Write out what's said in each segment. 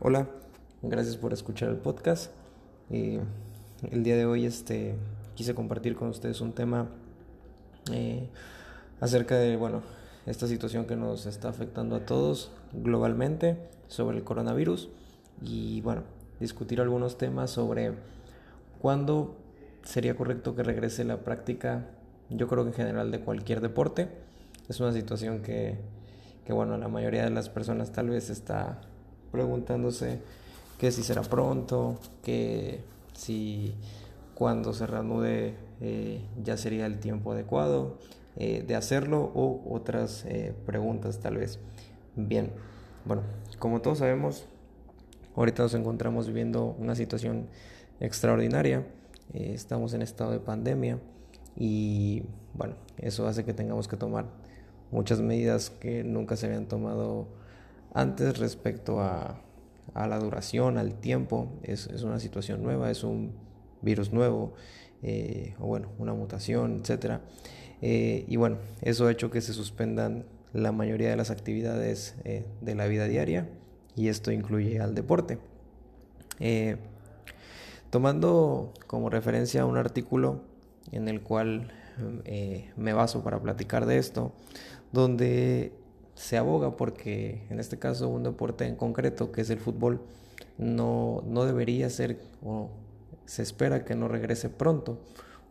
Hola, gracias por escuchar el podcast. el día de hoy este, quise compartir con ustedes un tema eh, acerca de bueno, esta situación que nos está afectando a todos globalmente sobre el coronavirus y bueno, discutir algunos temas sobre cuándo sería correcto que regrese la práctica, yo creo que en general de cualquier deporte. Es una situación que, que bueno, la mayoría de las personas tal vez está preguntándose que si será pronto, que si cuando se reanude eh, ya sería el tiempo adecuado eh, de hacerlo o otras eh, preguntas tal vez. Bien, bueno, como todos sabemos, ahorita nos encontramos viviendo una situación extraordinaria, estamos en estado de pandemia y bueno, eso hace que tengamos que tomar muchas medidas que nunca se habían tomado antes respecto a, la duración, al tiempo, es, una situación nueva, es un virus nuevo, eh, o bueno, una mutación, etc. Eh, y bueno, eso ha hecho que se suspendan la mayoría de las actividades eh, de la vida diaria y esto incluye al deporte. tomando como referencia un artículo en el cual me baso para platicar de esto, donde se aboga porque en este caso un deporte en concreto que es el fútbol no, no debería ser o se espera que no regrese pronto,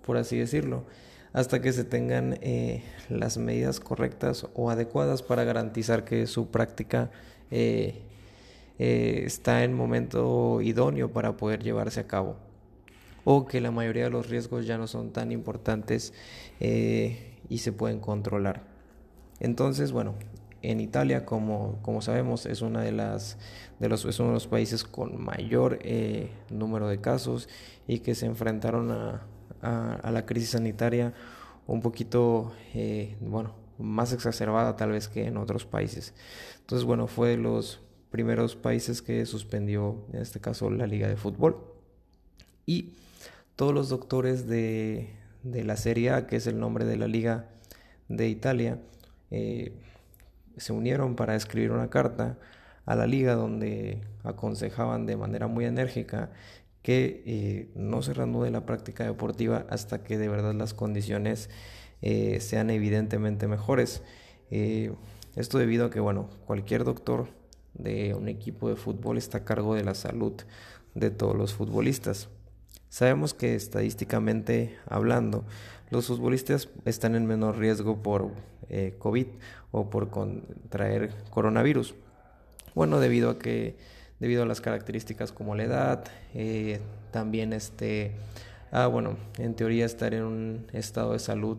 por así decirlo, hasta que se tengan eh, las medidas correctas o adecuadas para garantizar que su práctica eh, eh, está en momento idóneo para poder llevarse a cabo o que la mayoría de los riesgos ya no son tan importantes y se pueden controlar. Entonces, bueno, en Italia, como, como sabemos, es, una de las, de los, es uno de los países con mayor eh, número de casos y que se enfrentaron a, a, la crisis sanitaria un poquito, eh, bueno, más exacerbada tal vez que en otros países. Entonces, bueno, fue de los primeros países que suspendió, en este caso, la Liga de Fútbol. Y todos los doctores de, de la Serie A, que es el nombre de la Liga de Italia, eh, se unieron para escribir una carta a la liga donde aconsejaban de manera muy enérgica que eh, no se reanude la práctica deportiva hasta que de verdad las condiciones eh, sean evidentemente mejores. Eh, esto debido a que, bueno, cualquier doctor de un equipo de fútbol está a cargo de la salud de todos los futbolistas. Sabemos que estadísticamente hablando, los futbolistas están en menor riesgo por eh, COVID o por contraer coronavirus. Bueno, debido a que debido a las características como la edad, eh, también este, ah, bueno, en teoría estar en un estado de salud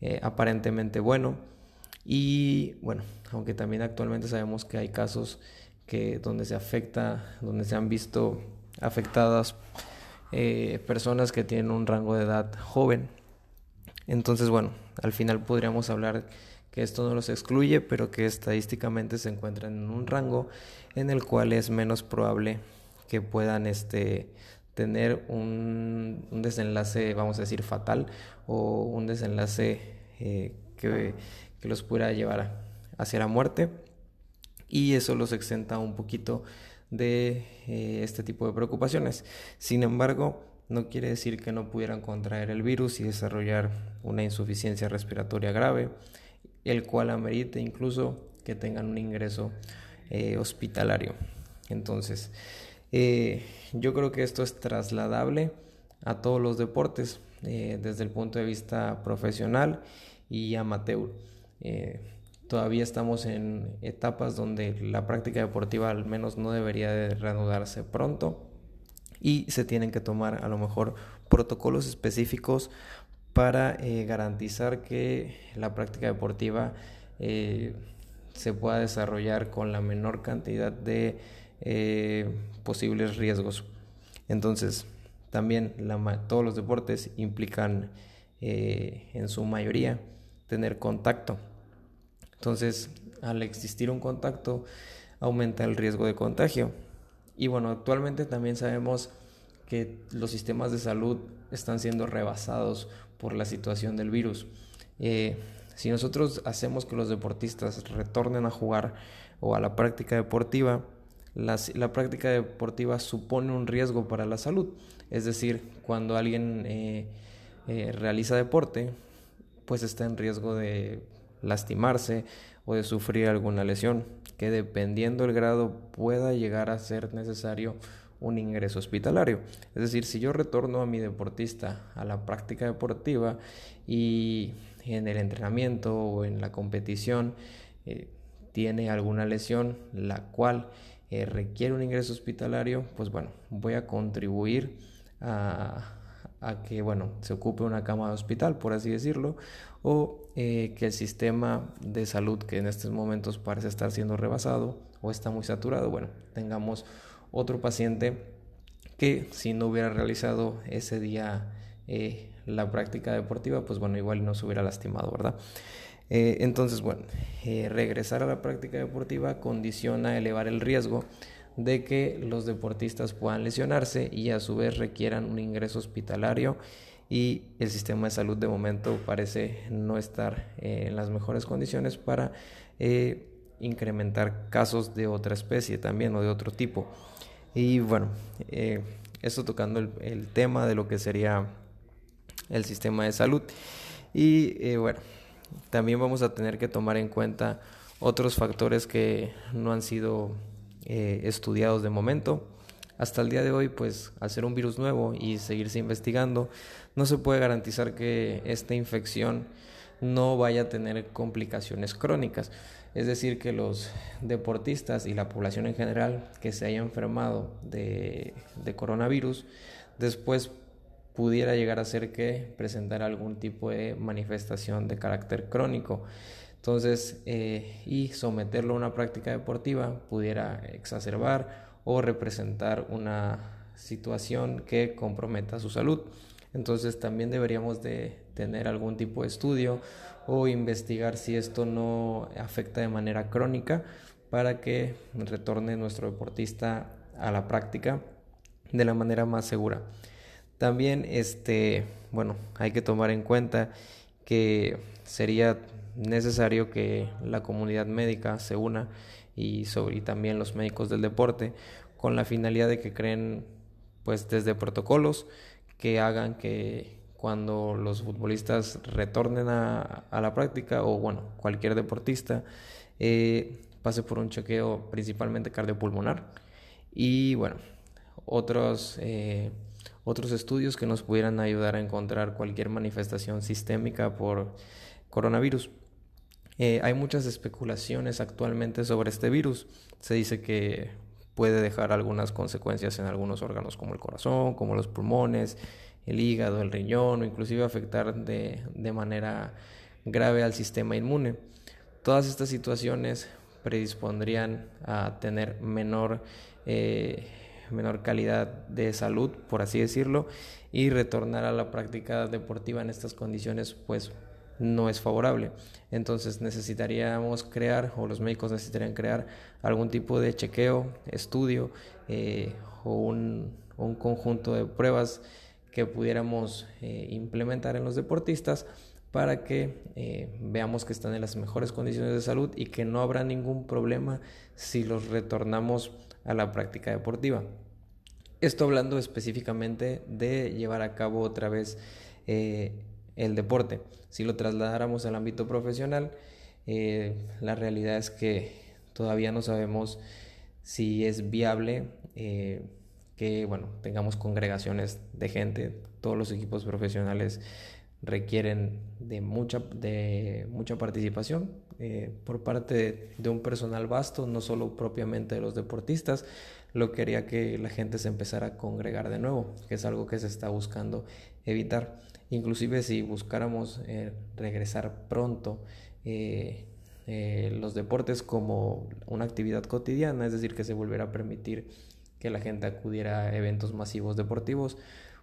eh, aparentemente bueno y bueno, aunque también actualmente sabemos que hay casos que donde se afecta, donde se han visto afectadas personas que tienen un rango de edad joven entonces, bueno, al final podríamos hablar que esto no los excluye, pero que estadísticamente se encuentran en un rango en el cual es menos probable que puedan este, tener un, desenlace, vamos a decir, fatal o un desenlace eh, que, los pudiera llevar hacia la muerte. Y eso los exenta un poquito de eh, este tipo de preocupaciones. Sin embargo, no quiere decir que no pudieran contraer el virus y desarrollar una insuficiencia respiratoria grave, el cual amerite incluso que tengan un ingreso eh, hospitalario. Entonces, eh, yo creo que esto es trasladable a todos los deportes eh, desde el punto de vista profesional y amateur. todavía estamos en etapas donde la práctica deportiva al menos no debería de reanudarse pronto y se tienen que tomar a lo mejor protocolos específicos para eh, garantizar que la práctica deportiva eh, se pueda desarrollar con la menor cantidad de eh, posibles riesgos. Entonces, también todos los deportes implican en su mayoría tener contacto. Entonces, al existir un contacto, aumenta el riesgo de contagio. Y bueno, actualmente también sabemos que los sistemas de salud están siendo rebasados por la situación del virus. Eh, si nosotros hacemos que los deportistas retornen a jugar o a la práctica deportiva, la, práctica deportiva supone un riesgo para la salud. Es decir, cuando alguien eh, eh, realiza deporte, pues está en riesgo de lastimarse o de sufrir alguna lesión que dependiendo del grado pueda llegar a ser necesario un ingreso hospitalario. Es decir, si yo retorno a mi deportista a la práctica deportiva y en el entrenamiento o en la competición eh, tiene alguna lesión la cual eh, requiere un ingreso hospitalario, pues bueno, voy a contribuir a, que bueno, se ocupe una cama de hospital, por así decirlo, o eh, que el sistema de salud que en estos momentos parece estar siendo rebasado o está muy saturado, bueno, tengamos otro paciente que si no hubiera realizado ese día eh, la práctica deportiva, pues bueno, igual no se hubiera lastimado, ¿verdad? Eh, entonces, bueno, regresar a la práctica deportiva condiciona elevar el riesgo de que los deportistas puedan lesionarse y a su vez requieran un ingreso hospitalario y el sistema de salud de momento parece no estar en las mejores condiciones para incrementar casos de otra especie también o de otro tipo. Y bueno, eh, esto tocando el, tema de lo que sería el sistema de salud. Y eh, bueno, también vamos a tener que tomar en cuenta otros factores que no han sido eh, estudiados de momento. Hasta el día de hoy, pues ser un virus nuevo y seguirse investigando, no se puede garantizar que esta infección no vaya a tener complicaciones crónicas. Es decir, que los deportistas y la población en general que se haya enfermado de, coronavirus, después pudiera llegar a ser que presentara algún tipo de manifestación de carácter crónico. Entonces, eh, y someterlo a una práctica deportiva pudiera exacerbar o representar una situación que comprometa su salud. Entonces también deberíamos de tener algún tipo de estudio o investigar si esto no afecta de manera crónica para que retorne nuestro deportista a la práctica de la manera más segura. También este, bueno, hay que tomar en cuenta que sería necesario que la comunidad médica se una y, sobre, y también los médicos del deporte con la finalidad de que creen pues desde protocolos que hagan que cuando los futbolistas retornen a, la práctica o bueno, cualquier deportista eh, pase por un chequeo principalmente cardiopulmonar y bueno, otros, eh, otros estudios que nos pudieran ayudar a encontrar cualquier manifestación sistémica por coronavirus. Eh, hay muchas especulaciones actualmente sobre este virus. Se dice que puede dejar algunas consecuencias en algunos órganos como el corazón, como los pulmones, el hígado, el riñón o inclusive afectar de, manera grave al sistema inmune. Todas estas situaciones predispondrían a tener menor, eh, menor calidad de salud, por así decirlo, y retornar a la práctica deportiva en estas condiciones pues no es favorable. Entonces necesitaríamos crear, o los médicos necesitarían crear algún tipo de chequeo, estudio eh, o un, conjunto de pruebas que pudiéramos eh, implementar en los deportistas para que eh, veamos que están en las mejores condiciones de salud y que no habrá ningún problema si los retornamos a la práctica deportiva. Esto hablando específicamente de llevar a cabo otra vez el deporte. Si lo trasladáramos al ámbito profesional, eh, la realidad es que todavía no sabemos si es viable eh, que bueno, tengamos congregaciones de gente. Todos los equipos profesionales requieren de mucha, de mucha participación eh, por parte de, un personal vasto, no solo propiamente de los deportistas, lo que haría que la gente se empezara a congregar de nuevo, que es algo que se está buscando evitar. Inclusive si buscáramos eh, regresar pronto eh, eh, los deportes como una actividad cotidiana, es decir, que se volviera a permitir que la gente acudiera a eventos masivos deportivos,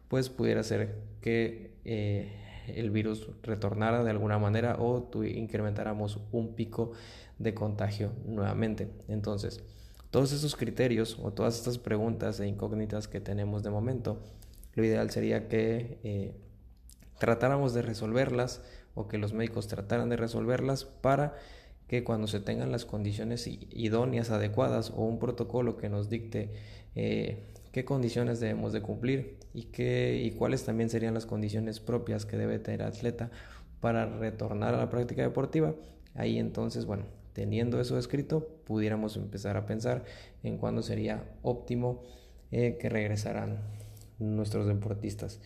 pues pudiera ser que el virus retornara de alguna manera o incrementáramos un pico de contagio nuevamente. Entonces, todos esos criterios o todas estas preguntas e incógnitas que tenemos de momento, lo ideal sería que eh, tratáramos de resolverlas o que los médicos trataran de resolverlas para que cuando se tengan las condiciones idóneas, adecuadas o un protocolo que nos dicte eh, qué condiciones debemos de cumplir y, qué, y cuáles también serían las condiciones propias que debe tener el atleta para retornar a la práctica deportiva, ahí entonces, bueno, teniendo eso escrito, pudiéramos empezar a pensar en cuándo sería óptimo eh, que regresaran nuestros deportistas.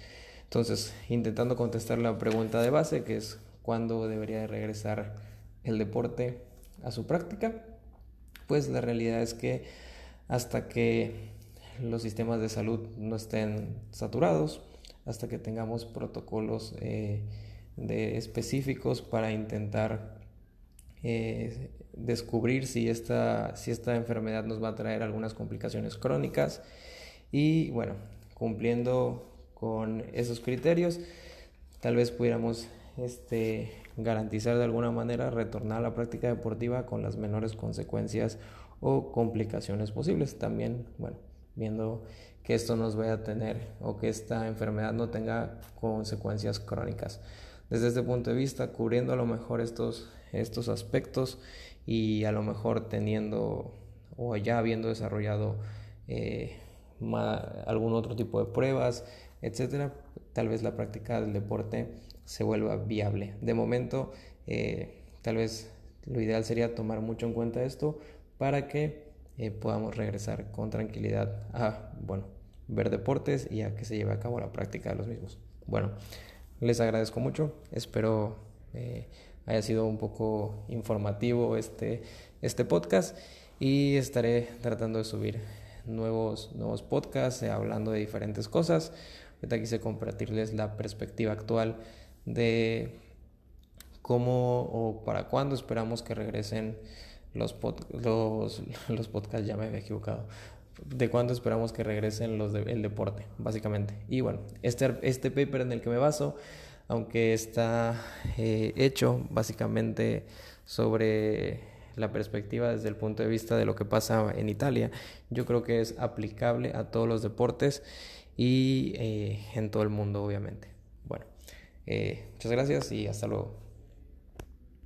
Entonces, intentando contestar la pregunta de base, que es cuándo debería de regresar el deporte a su práctica, pues la realidad es que hasta que los sistemas de salud no estén saturados, hasta que tengamos protocolos eh, específicos para intentar eh, descubrir si esta, si esta enfermedad nos va a traer algunas complicaciones crónicas y bueno, cumpliendo con esos criterios, tal vez pudiéramos este, garantizar de alguna manera retornar a la práctica deportiva con las menores consecuencias o complicaciones posibles. También, bueno, viendo que esto nos vaya a tener o que esta enfermedad no tenga consecuencias crónicas. Desde este punto de vista, cubriendo a lo mejor estos, estos aspectos y a lo mejor teniendo o ya habiendo desarrollado eh, algún otro tipo de pruebas, etcétera, tal vez la práctica del deporte se vuelva viable. De momento, eh, tal vez lo ideal sería tomar mucho en cuenta esto para que eh, podamos regresar con tranquilidad a, bueno, ver deportes y a que se lleve a cabo la práctica de los mismos. Bueno, les agradezco mucho, espero eh, haya sido un poco informativo este, este podcast y estaré tratando de subir nuevos, nuevos podcasts hablando de diferentes cosas. Ahorita quise compartirles la perspectiva actual de cómo o para cuándo esperamos que regresen los, los, los podcasts, ya me había equivocado, de cuándo esperamos que regresen los del deporte, básicamente. Y bueno, este, este paper en el que me baso, aunque está eh, hecho básicamente sobre la perspectiva desde el punto de vista de lo que pasa en Italia, yo creo que es aplicable a todos los deportes y eh, en todo el mundo, obviamente. Bueno, eh, muchas gracias y hasta luego.